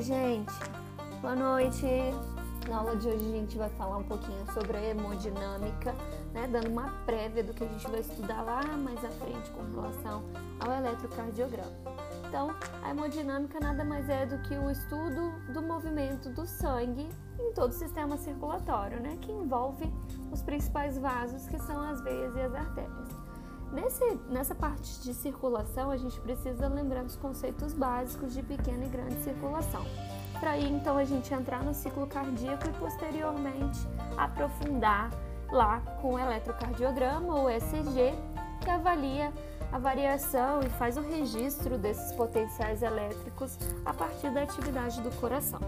gente! Boa noite! Na aula de hoje a gente vai falar um pouquinho sobre a hemodinâmica, né, dando uma prévia do que a gente vai estudar lá mais à frente com relação ao eletrocardiograma. Então, a hemodinâmica nada mais é do que o estudo do movimento do sangue em todo o sistema circulatório, né, que envolve os principais vasos que são as veias e as artérias. Nesse, nessa parte de circulação, a gente precisa lembrar dos conceitos básicos de pequena e grande circulação. Para aí, então, a gente entrar no ciclo cardíaco e posteriormente aprofundar lá com o eletrocardiograma ou ECG, que avalia a variação e faz o registro desses potenciais elétricos a partir da atividade do coração.